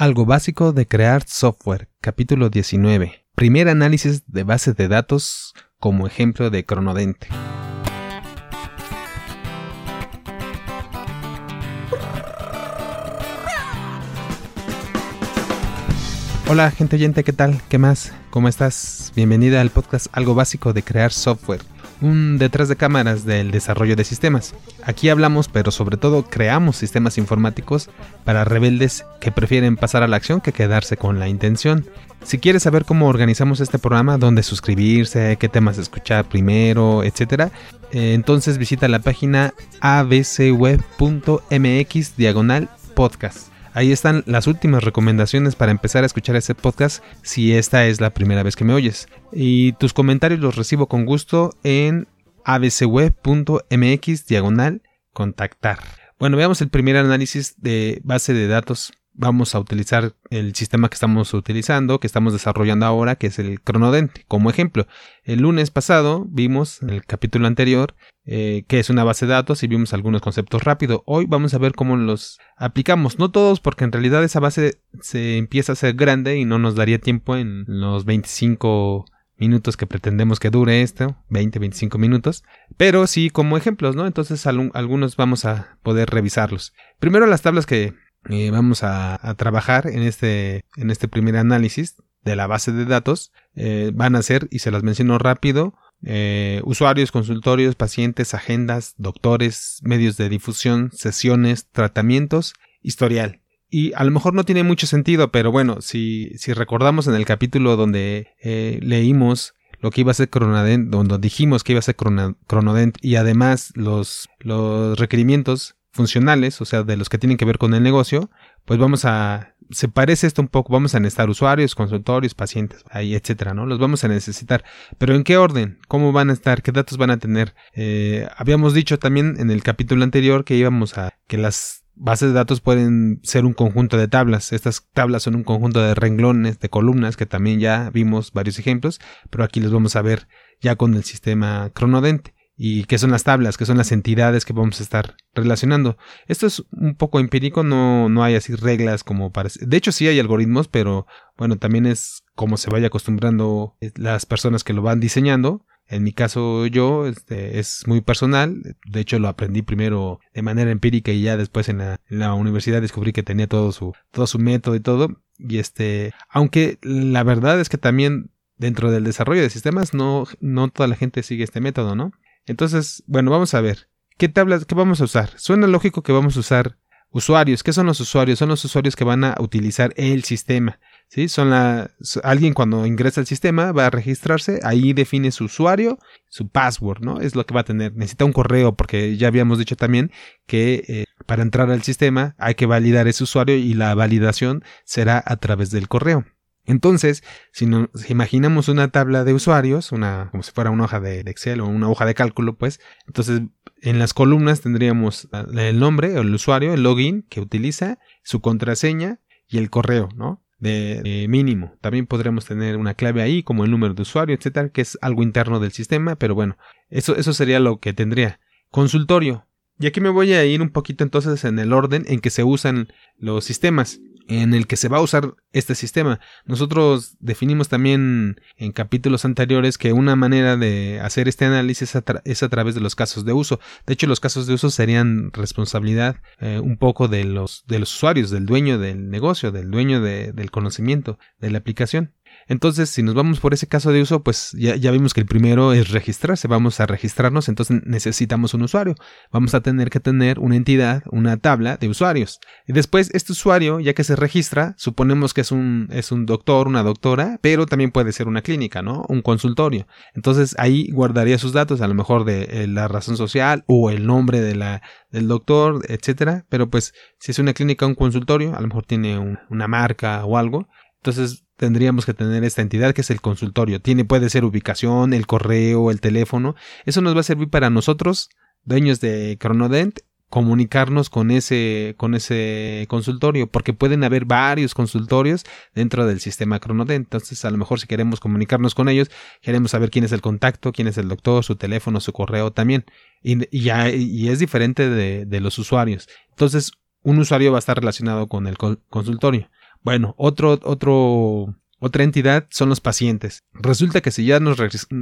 Algo básico de crear software, capítulo 19. Primer análisis de base de datos como ejemplo de Cronodente. Hola gente oyente, ¿qué tal? ¿Qué más? ¿Cómo estás? Bienvenida al podcast Algo básico de crear software un detrás de cámaras del desarrollo de sistemas. Aquí hablamos, pero sobre todo creamos sistemas informáticos para rebeldes que prefieren pasar a la acción que quedarse con la intención. Si quieres saber cómo organizamos este programa, dónde suscribirse, qué temas escuchar primero, etc., eh, entonces visita la página abcweb.mx diagonal podcast. Ahí están las últimas recomendaciones para empezar a escuchar ese podcast si esta es la primera vez que me oyes. Y tus comentarios los recibo con gusto en abcweb.mx diagonal contactar. Bueno, veamos el primer análisis de base de datos vamos a utilizar el sistema que estamos utilizando, que estamos desarrollando ahora, que es el cronodente. Como ejemplo, el lunes pasado vimos en el capítulo anterior eh, que es una base de datos y vimos algunos conceptos rápido. Hoy vamos a ver cómo los aplicamos. No todos, porque en realidad esa base se empieza a ser grande y no nos daría tiempo en los 25 minutos que pretendemos que dure esto, 20, 25 minutos, pero sí como ejemplos, ¿no? Entonces algunos vamos a poder revisarlos. Primero las tablas que eh, vamos a, trabajar en este, en este primer análisis de la base de datos eh, van a ser, y se las menciono rápido, eh, usuarios, consultorios, pacientes, agendas, doctores, medios de difusión, sesiones, tratamientos, historial. Y a lo mejor no tiene mucho sentido, pero bueno, si, si recordamos en el capítulo donde leímos lo que iba a ser Cronodent, donde dijimos que iba a ser Cronodent y además los, los requerimientos funcionales, o sea, de los que tienen que ver con el negocio, pues vamos a, se parece esto un poco, vamos a necesitar usuarios, consultorios, pacientes, ahí, etcétera, ¿no? Los vamos a necesitar. Pero ¿en qué orden? ¿Cómo van a estar? ¿Qué datos van a tener? Eh, habíamos dicho también en el capítulo anterior que íbamos a, que las bases de datos pueden ser un conjunto de tablas. Estas tablas son un conjunto de renglones, de columnas, que también ya vimos varios ejemplos, pero aquí los vamos a ver ya con el sistema cronodente y qué son las tablas, qué son las entidades que vamos a estar relacionando. Esto es un poco empírico, no, no hay así reglas como parece. De hecho sí hay algoritmos, pero bueno, también es como se vaya acostumbrando las personas que lo van diseñando. En mi caso yo este, es muy personal, de hecho lo aprendí primero de manera empírica y ya después en la, en la universidad descubrí que tenía todo su, todo su método y todo. Y este, aunque la verdad es que también dentro del desarrollo de sistemas no, no toda la gente sigue este método, ¿no? Entonces, bueno, vamos a ver. ¿Qué tablas, qué vamos a usar? Suena lógico que vamos a usar usuarios. ¿Qué son los usuarios? Son los usuarios que van a utilizar el sistema. ¿sí? Son alguien cuando ingresa al sistema va a registrarse, ahí define su usuario, su password, ¿no? Es lo que va a tener. Necesita un correo porque ya habíamos dicho también que eh, para entrar al sistema hay que validar ese usuario y la validación será a través del correo. Entonces, si nos imaginamos una tabla de usuarios, una, como si fuera una hoja de, Excel o una hoja de cálculo, pues, entonces en las columnas tendríamos el nombre, el usuario, el login que utiliza, su contraseña y el correo, ¿no? De, mínimo. También podríamos tener una clave ahí, como el número de usuario, etcétera, que es algo interno del sistema, pero bueno, eso, eso sería lo que tendría. Consultorio. Y aquí me voy a ir un poquito entonces en el orden en que se usan los sistemas en el que se va a usar este sistema. Nosotros definimos también en capítulos anteriores que una manera de hacer este análisis es a, través de los casos de uso. De hecho, los casos de uso serían responsabilidad eh, un poco de los, de los usuarios, del dueño del negocio, del dueño del conocimiento, de la aplicación. Entonces, si nos vamos por ese caso de uso, pues ya, vimos que el primero es registrarse, vamos a registrarnos, entonces necesitamos un usuario. Vamos a tener que tener una entidad, una tabla de usuarios. Y después, este usuario, ya que se registra, suponemos que es un, es un doctor, una doctora, pero también puede ser una clínica, ¿no? Un consultorio. Entonces, ahí guardaría sus datos, a lo mejor de eh, la razón social o el nombre de la, del doctor, etcétera. Pero pues, si es una clínica o un consultorio, a lo mejor tiene una marca o algo. Entonces, tendríamos que tener esta entidad que es el consultorio. Tiene, puede ser ubicación, el correo, el teléfono. Eso nos va a servir para nosotros, dueños de Cronodent, comunicarnos con ese, con ese consultorio, porque pueden haber varios consultorios dentro del sistema Cronodent. Entonces, a lo mejor si queremos comunicarnos con ellos, queremos saber quién es el contacto, quién es el doctor, su teléfono, su correo también. Y, ya, y es diferente de, de los usuarios. Entonces, un usuario va a estar relacionado con el consultorio. Bueno, otro, otro otra entidad son los pacientes. Resulta que si ya, nos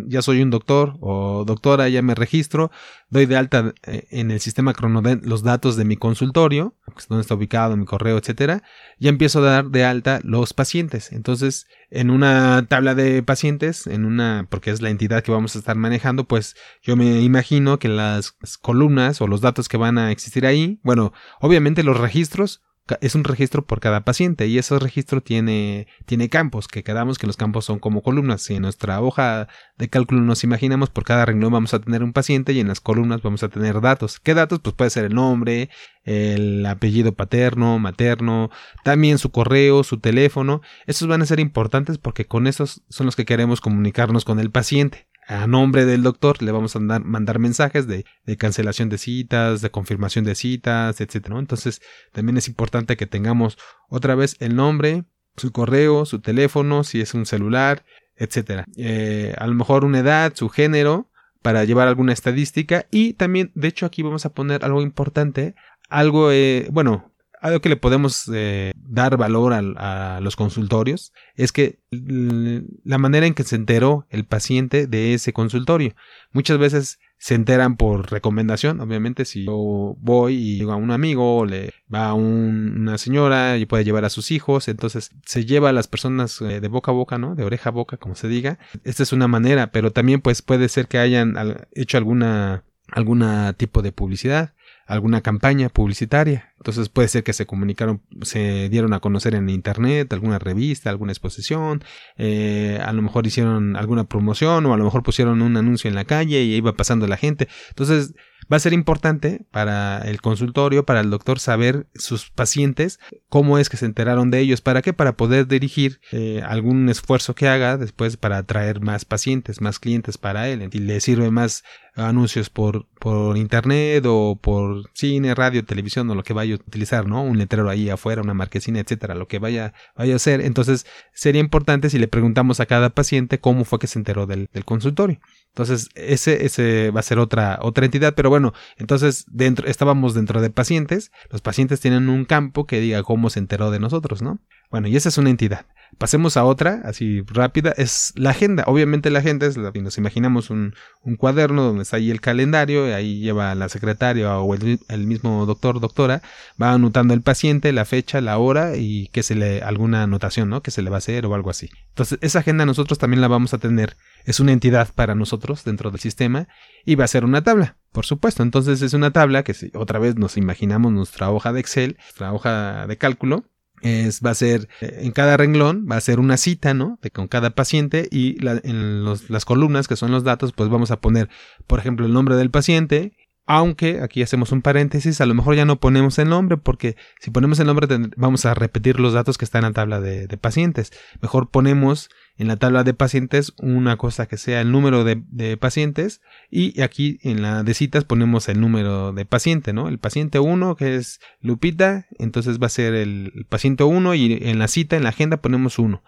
ya soy un doctor o doctora, ya me registro, doy de alta eh, en el sistema Cronodent los datos de mi consultorio, donde está ubicado, mi correo, etcétera, ya empiezo a dar de alta los pacientes. Entonces, en una tabla de pacientes, en una, porque es la entidad que vamos a estar manejando, pues yo me imagino que las columnas o los datos que van a existir ahí, bueno, obviamente los registros es un registro por cada paciente y ese registro tiene, tiene campos, que quedamos que los campos son como columnas. Si en nuestra hoja de cálculo nos imaginamos, por cada renglón vamos a tener un paciente y en las columnas vamos a tener datos. ¿Qué datos? Pues puede ser el nombre, el apellido paterno, materno, también su correo, su teléfono. Esos van a ser importantes porque con esos son los que queremos comunicarnos con el paciente a nombre del doctor le vamos a mandar, mensajes de, cancelación de citas, de confirmación de citas, etc. Entonces también es importante que tengamos otra vez el nombre, su correo, su teléfono, si es un celular, etc. Eh, a lo mejor una edad, su género, para llevar alguna estadística y también, de hecho aquí vamos a poner algo importante, algo, eh, bueno, algo que le podemos eh, dar valor a, los consultorios es que la manera en que se enteró el paciente de ese consultorio. Muchas veces se enteran por recomendación, obviamente si yo voy y digo a un amigo o le va a una señora y puede llevar a sus hijos, entonces se lleva a las personas eh, de boca a boca, ¿no? De oreja a boca, como se diga. Esta es una manera, pero también pues puede ser que hayan hecho alguna alguna tipo de publicidad alguna campaña publicitaria. Entonces puede ser que se comunicaron, se dieron a conocer en internet, alguna revista, alguna exposición, eh, a lo mejor hicieron alguna promoción o a lo mejor pusieron un anuncio en la calle y iba pasando la gente. Entonces va a ser importante para el consultorio, para el doctor saber sus pacientes, cómo es que se enteraron de ellos, para qué, para poder dirigir eh, algún esfuerzo que haga después para atraer más pacientes, más clientes para él. Y le sirve más anuncios por, por internet o por cine, radio, televisión o lo que vaya utilizar, ¿no? Un letrero ahí afuera, una marquesina, etcétera, lo que vaya, vaya a hacer. Entonces, sería importante si le preguntamos a cada paciente cómo fue que se enteró del, del consultorio. Entonces, ese, ese va a ser otra, otra entidad, pero bueno, entonces dentro, estábamos dentro de pacientes. Los pacientes tienen un campo que diga cómo se enteró de nosotros, ¿no? Bueno, y esa es una entidad. Pasemos a otra, así rápida, es la agenda. Obviamente la agenda es, si nos imaginamos un, un, cuaderno donde está ahí el calendario, y ahí lleva la secretaria o el, el, mismo doctor, doctora, va anotando el paciente, la fecha, la hora y que se le, alguna anotación, ¿no? Que se le va a hacer o algo así. Entonces, esa agenda nosotros también la vamos a tener es una entidad para nosotros dentro del sistema y va a ser una tabla, por supuesto. Entonces es una tabla que si otra vez nos imaginamos nuestra hoja de Excel, nuestra hoja de cálculo, va a ser eh, en cada renglón, va a ser una cita, ¿no? De, con cada paciente y en las columnas que son los datos, pues vamos a poner, por ejemplo, el nombre del paciente aunque aquí hacemos un paréntesis, a lo mejor ya no ponemos el nombre porque si ponemos el nombre vamos a repetir los datos que están en la tabla de pacientes. Mejor ponemos en la tabla de pacientes una cosa que sea el número de, pacientes y aquí en la de citas ponemos el número de paciente, ¿no? El paciente 1 que es Lupita, entonces va a ser el, paciente 1 y en la cita, en la agenda ponemos 1.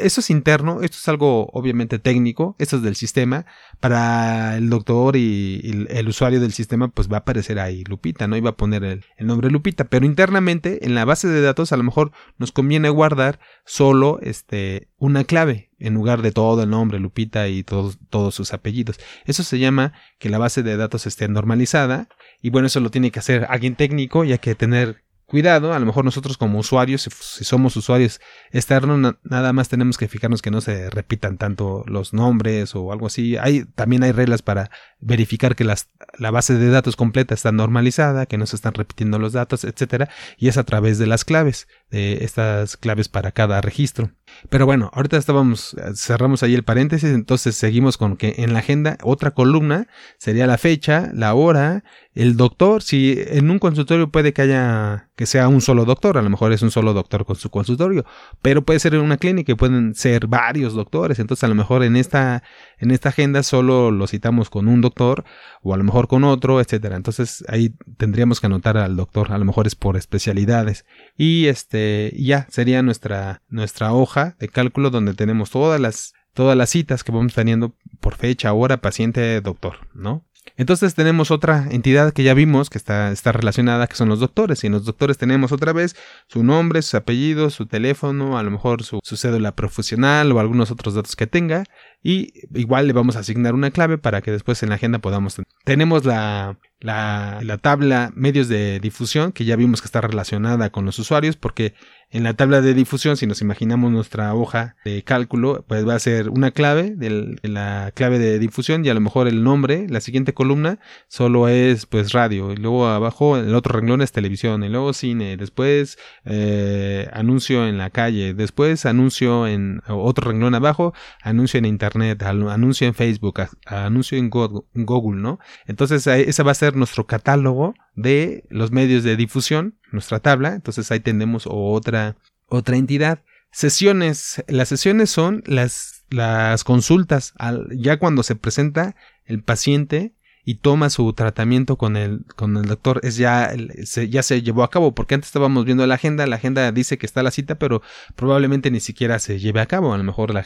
Eso es interno, esto es algo obviamente técnico, esto es del sistema. Para el doctor y, el usuario del sistema pues va a aparecer ahí Lupita, ¿no? Y va a poner el, el nombre Lupita, pero internamente en la base de datos a lo mejor nos conviene guardar solo este una clave en lugar de todo el nombre, Lupita y todos, todos sus apellidos. Eso se llama que la base de datos esté normalizada y bueno, eso lo tiene que hacer alguien técnico y hay que tener cuidado, a lo mejor nosotros como usuarios, si, somos usuarios externos, nada más tenemos que fijarnos que no se repitan tanto los nombres o algo así. Hay, también hay reglas para verificar que las, la base de datos completa está normalizada, que no se están repitiendo los datos, etcétera, y es a través de las claves, de estas claves para cada registro. Pero bueno, ahorita estábamos, cerramos ahí el paréntesis, entonces seguimos con que en la agenda otra columna sería la fecha, la hora, el doctor, si en un consultorio puede que haya, que sea un solo doctor, a lo mejor es un solo doctor con su consultorio, pero puede ser en una clínica y pueden ser varios doctores, entonces a lo mejor en esta, en esta agenda solo lo citamos con un doctor o a lo mejor con otro, etcétera. Entonces ahí tendríamos que anotar al doctor, a lo mejor es por especialidades. Y este, ya sería nuestra, nuestra hoja de cálculo donde tenemos todas las, todas las citas que vamos teniendo por fecha, hora, paciente, doctor, ¿no? Entonces tenemos otra entidad que ya vimos que está, está relacionada, que son los doctores. Y en los doctores tenemos otra vez su nombre, sus apellidos, su teléfono, a lo mejor su, su cédula profesional o algunos otros datos que tenga. Y igual le vamos a asignar una clave para que después en la agenda podamos tener. Tenemos la, la, la, tabla medios de difusión, que ya vimos que está relacionada con los usuarios, porque en la tabla de difusión, si nos imaginamos nuestra hoja de cálculo, pues va a ser una clave de la clave de difusión y a lo mejor el nombre, la siguiente columna, solo es pues radio, y luego abajo el otro renglón es televisión, y luego cine, después eh, anuncio en la calle, después anuncio en otro renglón abajo, anuncio en internet, anuncio en Facebook, anuncio en Google, ¿no? Entonces ese va a ser nuestro catálogo de los medios de difusión, nuestra tabla, entonces ahí tenemos otra, otra entidad. Sesiones, las sesiones son las, las consultas, ya cuando se presenta el paciente y toma su tratamiento con el, con el doctor, es ya, se, ya se llevó a cabo, porque antes estábamos viendo la agenda, la agenda dice que está la cita, pero probablemente ni siquiera se lleve a cabo, a lo mejor la,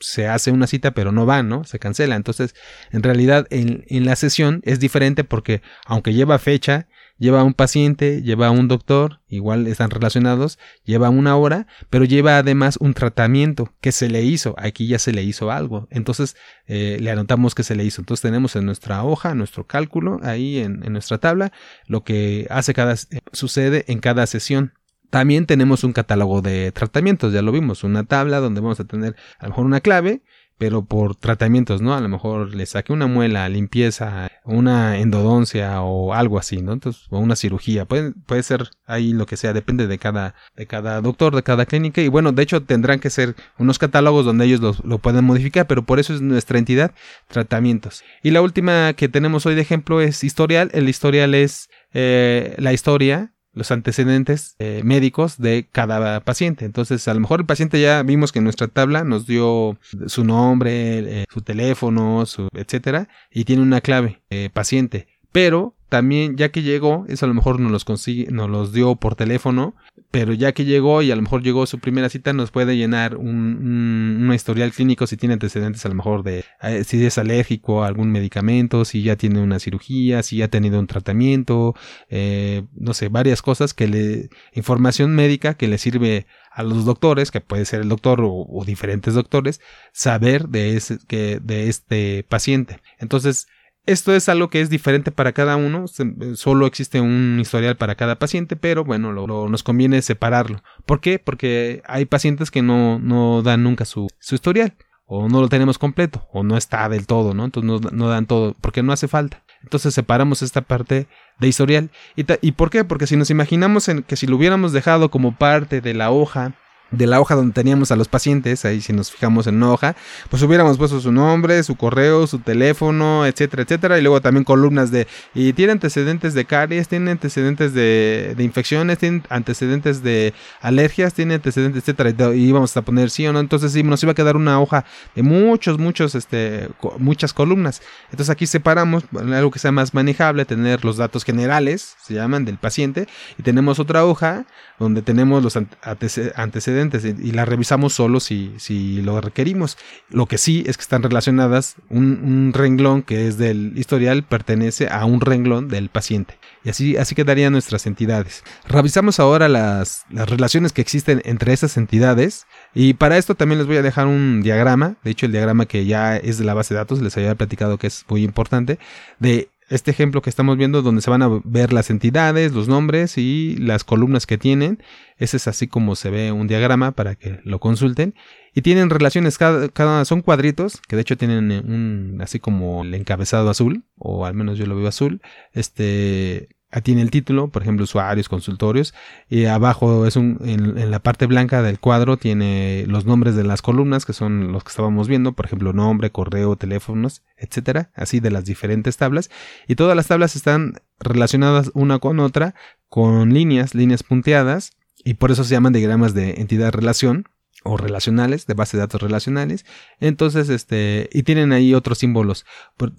se hace una cita pero no va, ¿no? Se cancela. Entonces, en realidad en, en la sesión es diferente porque aunque lleva fecha, lleva un paciente, lleva un doctor, igual están relacionados, lleva una hora, pero lleva además un tratamiento que se le hizo. Aquí ya se le hizo algo. Entonces eh, le anotamos que se le hizo. Entonces tenemos en nuestra hoja, nuestro cálculo, ahí en, nuestra tabla, lo que hace cada, sucede en cada sesión. También tenemos un catálogo de tratamientos, ya lo vimos, una tabla donde vamos a tener a lo mejor una clave pero por tratamientos, ¿no? A lo mejor le saqué una muela, limpieza, una endodoncia o algo así, ¿no? Entonces, o una cirugía, puede, puede ser ahí lo que sea, depende de cada, de cada doctor, de cada clínica, y bueno, de hecho tendrán que ser unos catálogos donde ellos lo, pueden modificar, pero por eso es nuestra entidad, tratamientos. Y la última que tenemos hoy de ejemplo es historial, el historial es eh, la historia los antecedentes eh, médicos de cada paciente. Entonces, a lo mejor el paciente ya vimos que en nuestra tabla nos dio su nombre, eh, su teléfono, etcétera, y tiene una clave eh, paciente. Pero también, ya que llegó, eso a lo mejor nos los consigue, nos los dio por teléfono, pero ya que llegó y a lo mejor llegó su primera cita, nos puede llenar un, un, historial clínico si tiene antecedentes a lo mejor de eh, si es alérgico a algún medicamento, si ya tiene una cirugía, si ya ha tenido un tratamiento, eh, no sé, varias cosas que le, información médica que le sirve a los doctores, que puede ser el doctor o, o diferentes doctores, saber de, ese, que, de este paciente. Entonces, esto es algo que es diferente para cada uno, solo existe un historial para cada paciente, pero bueno, nos conviene separarlo. ¿Por qué? Porque hay pacientes que no, no dan nunca su, su, historial, o no lo tenemos completo, o no está del todo, ¿no? Entonces no, no dan todo, porque no hace falta. Entonces separamos esta parte de historial. ¿Y, ¿Y por qué? Porque si nos imaginamos en que si lo hubiéramos dejado como parte de la hoja, de la hoja donde teníamos a los pacientes, ahí si nos fijamos en una hoja, pues hubiéramos puesto su nombre, su correo, su teléfono, etcétera, etcétera, y luego también columnas de, y tiene antecedentes de caries, tiene antecedentes de, infecciones, tiene antecedentes de alergias, tiene antecedentes, etcétera, y íbamos a poner sí o no, entonces sí, nos iba a quedar una hoja de muchos, muchos, este, muchas columnas. Entonces aquí separamos algo que sea más manejable, tener los datos generales, se llaman, del paciente, y tenemos otra hoja donde tenemos los antecedentes y la revisamos solo si, si lo requerimos. Lo que sí es que están relacionadas, un, renglón que es del historial pertenece a un renglón del paciente. Y así, así quedarían nuestras entidades. Revisamos ahora las, las relaciones que existen entre esas entidades y para esto también les voy a dejar un diagrama, de hecho el diagrama que ya es de la base de datos, les había platicado que es muy importante, de este ejemplo que estamos viendo donde se van a ver las entidades, los nombres y las columnas que tienen. Ese es así como se ve un diagrama para que lo consulten. Y tienen relaciones, cada, cada son cuadritos, que de hecho tienen un, así como el encabezado azul, o al menos yo lo veo azul. Este, tiene el título, por ejemplo, usuarios, consultorios, y abajo es un, en, la parte blanca del cuadro tiene los nombres de las columnas, que son los que estábamos viendo, por ejemplo, nombre, correo, teléfonos, etcétera, así de las diferentes tablas, y todas las tablas están relacionadas una con otra con líneas, líneas punteadas, y por eso se llaman diagramas de entidad relación, o relacionales, de base de datos relacionales. Entonces, este, y tienen ahí otros símbolos.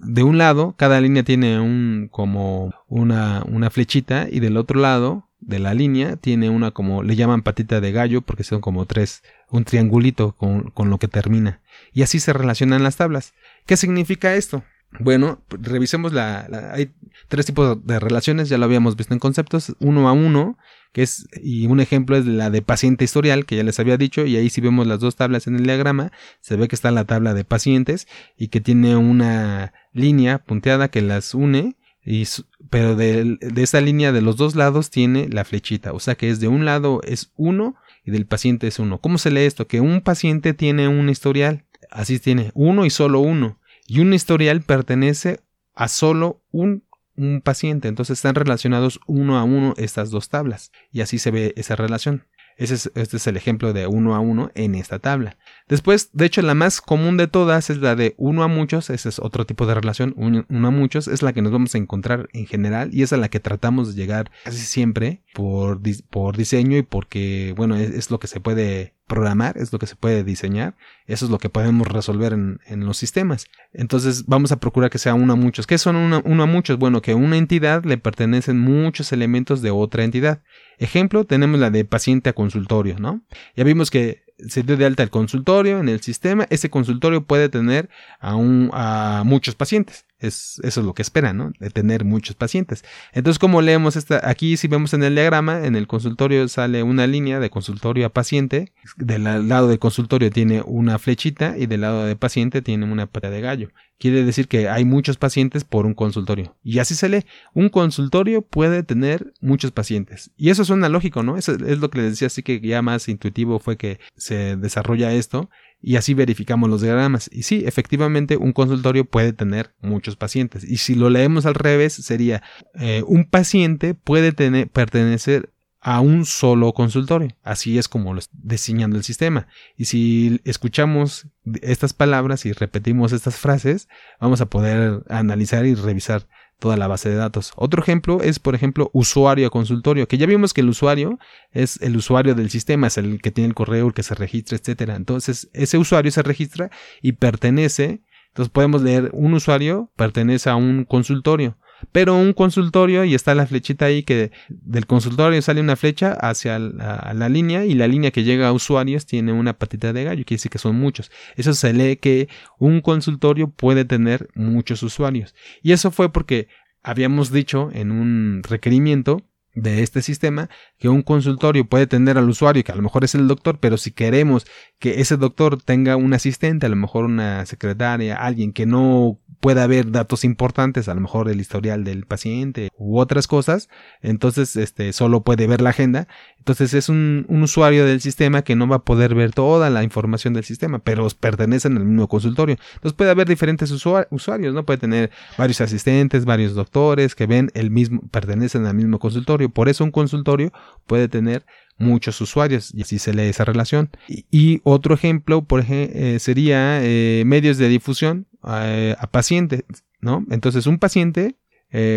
De un lado, cada línea tiene un, como una, una flechita y del otro lado de la línea tiene una como, le llaman patita de gallo porque son como tres, un triangulito con, con lo que termina. Y así se relacionan las tablas. ¿Qué significa esto? Bueno, revisemos la, Hay tres tipos de relaciones, ya lo habíamos visto en conceptos. Uno a uno, que es... Y un ejemplo es la de paciente historial, que ya les había dicho. Y ahí si vemos las dos tablas en el diagrama, se ve que está la tabla de pacientes y que tiene una línea punteada que las une. Y, pero de, de esa línea de los dos lados tiene la flechita. O sea que es de un lado es uno y del paciente es uno. ¿Cómo se lee esto? Que un paciente tiene un historial. Así tiene uno y solo uno y un historial pertenece a solo un, un paciente. Entonces están relacionados uno a uno estas dos tablas y así se ve esa relación. Ese es, este es el ejemplo de uno a uno en esta tabla. Después, de hecho, la más común de todas es la de uno a muchos. Ese es otro tipo de relación. Uno, a muchos es la que nos vamos a encontrar en general y es a la que tratamos de llegar casi siempre por, por diseño y porque, bueno, es lo que se puede programar, es lo que se puede diseñar, eso es lo que podemos resolver en, los sistemas. Entonces vamos a procurar que sea uno a muchos. ¿Qué son uno, a muchos? Bueno, que a una entidad le pertenecen muchos elementos de otra entidad. Ejemplo, tenemos la de paciente a consultorio, ¿no? Ya vimos que se dio de alta el consultorio en el sistema, ese consultorio puede tener a, a muchos pacientes. Es, eso es lo que esperan, ¿no? De tener muchos pacientes. Entonces, como leemos esta, aquí si vemos en el diagrama, en el consultorio sale una línea de consultorio a paciente. Del lado del consultorio tiene una flechita y del lado de paciente tiene una pata de gallo. Quiere decir que hay muchos pacientes por un consultorio. Y así se lee. Un consultorio puede tener muchos pacientes. Y eso suena lógico, ¿no? Eso es lo que les decía, así que ya más intuitivo fue que se desarrolla esto y así verificamos los diagramas. Y sí, efectivamente un consultorio puede tener muchos pacientes. Y si lo leemos al revés, sería eh, un paciente puede tener, pertenecer a un solo consultorio. Así es como lo está diseñando el sistema. Y si escuchamos estas palabras y repetimos estas frases, vamos a poder analizar y revisar toda la base de datos. Otro ejemplo es, por ejemplo, usuario a consultorio, que ya vimos que el usuario es el usuario del sistema, es el que tiene el correo, el que se registra, etcétera. Entonces, ese usuario se registra y pertenece, entonces podemos leer un usuario pertenece a un consultorio. Pero un consultorio, y está la flechita ahí que del consultorio sale una flecha hacia la, línea y la línea que llega a usuarios tiene una patita de gallo, quiere decir que son muchos. Eso se lee que un consultorio puede tener muchos usuarios. Y eso fue porque habíamos dicho en un requerimiento de este sistema que un consultorio puede tener al usuario que a lo mejor es el doctor, pero si queremos que ese doctor tenga un asistente, a lo mejor una secretaria, alguien que no pueda ver datos importantes, a lo mejor el historial del paciente u otras cosas, entonces este solo puede ver la agenda, entonces es un, usuario del sistema que no va a poder ver toda la información del sistema, pero pertenecen al mismo consultorio. Entonces puede haber diferentes usuarios, ¿no? Puede tener varios asistentes, varios doctores que ven el mismo, pertenecen al mismo consultorio, por eso un consultorio puede tener muchos usuarios y así se lee esa relación. Y, otro ejemplo, por eh, sería eh, medios de difusión eh, a pacientes, ¿no? Entonces un paciente,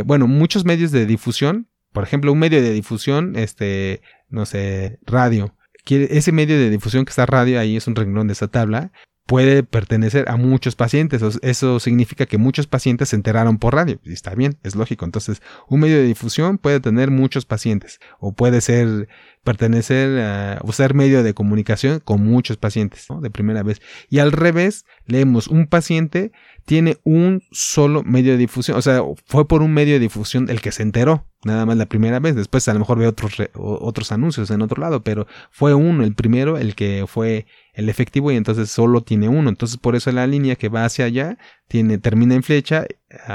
bueno, muchos medios de difusión, por ejemplo, un medio de difusión, este, no sé, radio. Ese medio de difusión que está radio, ahí es un renglón de esa tabla, puede pertenecer a muchos pacientes. Eso significa que muchos pacientes se enteraron por radio. Y está bien, es lógico. Entonces, un medio de difusión puede tener muchos pacientes o puede ser pertenecer a, o ser medio de comunicación con muchos pacientes de primera vez. Y al revés, leemos un paciente tiene un solo medio de difusión, o sea, fue por un medio de difusión el que se enteró, nada más la primera vez, después a lo mejor ve otros, otros anuncios en otro lado, pero fue uno, el primero, el que fue el efectivo y entonces solo tiene uno. Entonces por eso la línea que va hacia allá tiene, termina en flecha,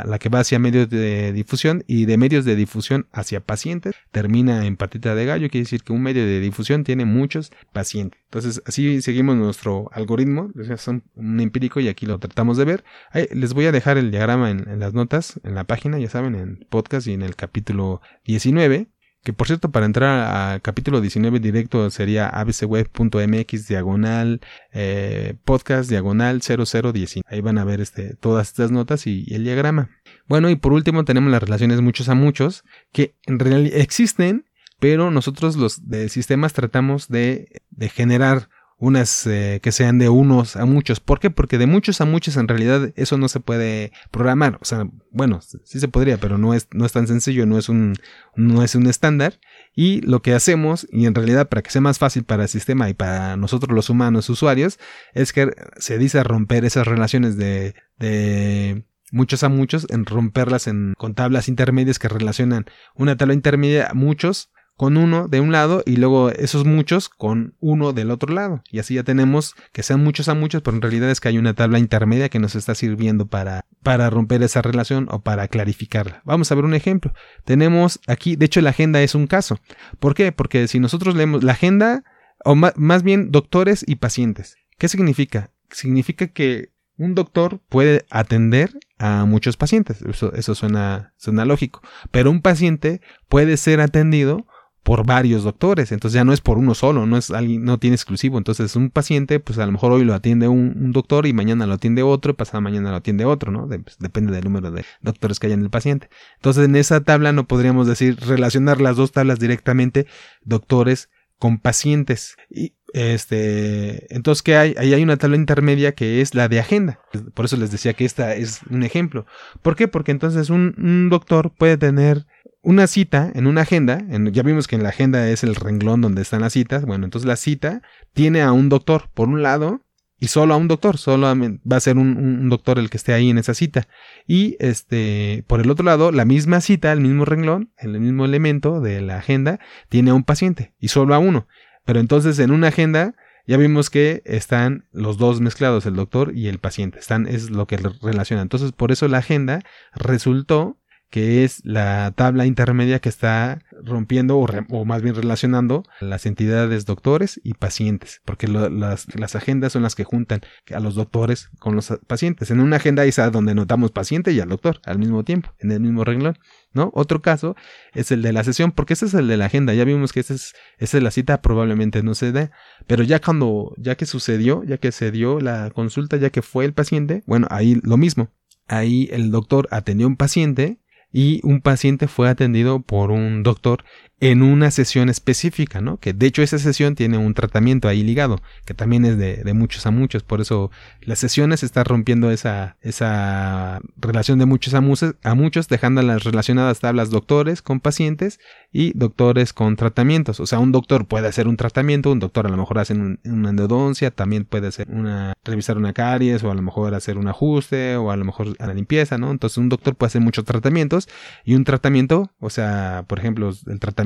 la que va hacia medios de difusión y de medios de difusión hacia pacientes termina en patita de gallo, quiere decir que un medio de difusión tiene muchos pacientes. Entonces así seguimos nuestro algoritmo, son un empírico y aquí lo tratamos de ver. les voy a dejar el diagrama en, en las notas, en la página, ya saben, en podcast y en el capítulo 19 que por cierto para entrar al capítulo 19 directo sería abcweb.mx diagonal eh, podcast diagonal 0019. Ahí van a ver este, todas estas notas y, el diagrama. Bueno, y por último tenemos las relaciones muchos a muchos, que en realidad existen, pero nosotros los de sistemas tratamos de, de generar unas eh, que sean de unos a muchos. ¿Por qué? Porque de muchos a muchos en realidad eso no se puede programar. O sea, bueno, sí se podría, pero no es, no es tan sencillo, no es un, no es un estándar. Y lo que hacemos, y en realidad para que sea más fácil para el sistema y para nosotros los humanos usuarios, es que se dice romper esas relaciones de, de muchos a muchos, en romperlas en, con tablas intermedias que relacionan una tabla intermedia a muchos con uno de un lado y luego esos muchos con uno del otro lado. Y así ya tenemos que sean muchos a muchos, pero en realidad es que hay una tabla intermedia que nos está sirviendo para, para romper esa relación o para clarificarla. Vamos a ver un ejemplo. Tenemos aquí, de hecho la agenda es un caso. ¿Por qué? Porque si nosotros leemos la agenda, o más bien doctores y pacientes. ¿Qué significa? Significa que un doctor puede atender a muchos pacientes. Eso, eso suena, suena lógico. Pero un paciente puede ser atendido por varios doctores, entonces ya no es por uno solo, no es alguien, no tiene exclusivo, entonces un paciente, pues a lo mejor hoy lo atiende un, doctor y mañana lo atiende otro y pasado mañana lo atiende otro, ¿no? Pues, depende del número de doctores que haya en el paciente. Entonces en esa tabla no podríamos decir relacionar las dos tablas directamente, doctores con pacientes. Y este, entonces, ¿qué hay? Ahí hay una tabla intermedia que es la de agenda. Por eso les decía que esta es un ejemplo. ¿Por qué? Porque entonces un, doctor puede tener una cita en una agenda, ya vimos que en la agenda es el renglón donde están las citas, bueno, entonces la cita tiene a un doctor por un lado y solo a un doctor, solo va a ser un, doctor el que esté ahí en esa cita. Y este, por el otro lado, la misma cita, el mismo renglón, el mismo elemento de la agenda, tiene a un paciente y solo a uno. Pero entonces en una agenda ya vimos que están los dos mezclados, el doctor y el paciente. Están, es lo que relaciona. Entonces, por eso la agenda resultó que es la tabla intermedia que está rompiendo o, más bien relacionando las entidades doctores y pacientes, porque las, las, agendas son las que juntan a los doctores con los pacientes. En una agenda es donde notamos paciente y al doctor al mismo tiempo, en el mismo renglón. ¿No? Otro caso es el de la sesión, porque ese es el de la agenda. Ya vimos que ese es, esa es la cita, probablemente no se dé. Pero ya cuando, ya que sucedió, ya que se dio la consulta, ya que fue el paciente, bueno, ahí lo mismo. Ahí el doctor atendió a un paciente y un paciente fue atendido por un doctor en una sesión específica, ¿no? Que de hecho esa sesión tiene un tratamiento ahí ligado, que también es de, muchos a muchos, por eso las sesiones está rompiendo esa, esa relación de muchos a, muchos, a muchos, dejando las relacionadas tablas doctores con pacientes y doctores con tratamientos. O sea, un doctor puede hacer un tratamiento, un doctor a lo mejor hace una endodoncia, también puede hacer una, revisar una caries, o a lo mejor hacer un ajuste, o a lo mejor a la limpieza, ¿no? Entonces un doctor puede hacer muchos tratamientos y un tratamiento, o sea, por ejemplo, el tratamiento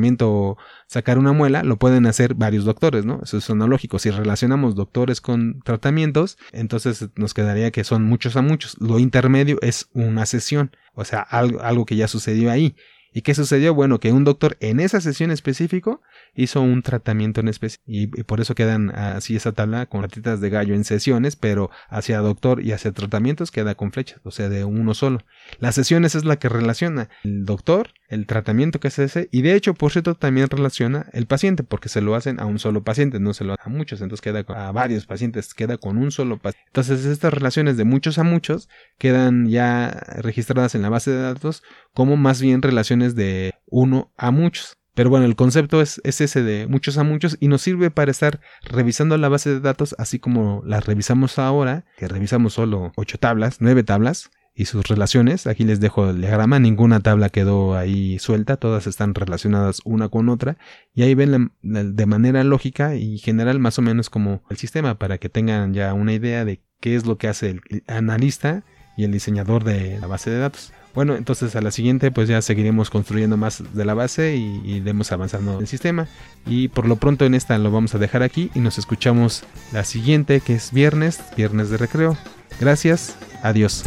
sacar una muela, lo pueden hacer varios doctores, ¿no? Eso es lógico. Si relacionamos doctores con tratamientos, entonces nos quedaría que son muchos a muchos. Lo intermedio es una sesión, o sea, algo, que ya sucedió ahí. ¿Y qué sucedió? Bueno, que un doctor en esa sesión específico hizo un tratamiento en especie y, por eso quedan así esa tabla con ratitas de gallo en sesiones, pero hacia doctor y hacia tratamientos queda con flechas, o sea, de uno solo. Las sesiones es la que relaciona el doctor, el tratamiento que se hace y de hecho, por cierto, también relaciona el paciente porque se lo hacen a un solo paciente, no se lo hacen a muchos, entonces queda a varios pacientes, queda con un solo paciente. Entonces, estas relaciones de muchos a muchos quedan ya registradas en la base de datos como más bien relaciones de uno a muchos. Pero bueno, el concepto es, ese de muchos a muchos y nos sirve para estar revisando la base de datos así como la revisamos ahora, que revisamos solo ocho tablas, nueve tablas y sus relaciones. Aquí les dejo el diagrama, ninguna tabla quedó ahí suelta, todas están relacionadas una con otra y ahí ven de manera lógica y general más o menos como el sistema para que tengan ya una idea de qué es lo que hace el analista y el diseñador de la base de datos. Bueno, entonces a la siguiente pues ya seguiremos construyendo más de la base y, iremos avanzando el sistema. Y por lo pronto en esta lo vamos a dejar aquí y nos escuchamos la siguiente que es viernes, viernes de recreo. Gracias, adiós.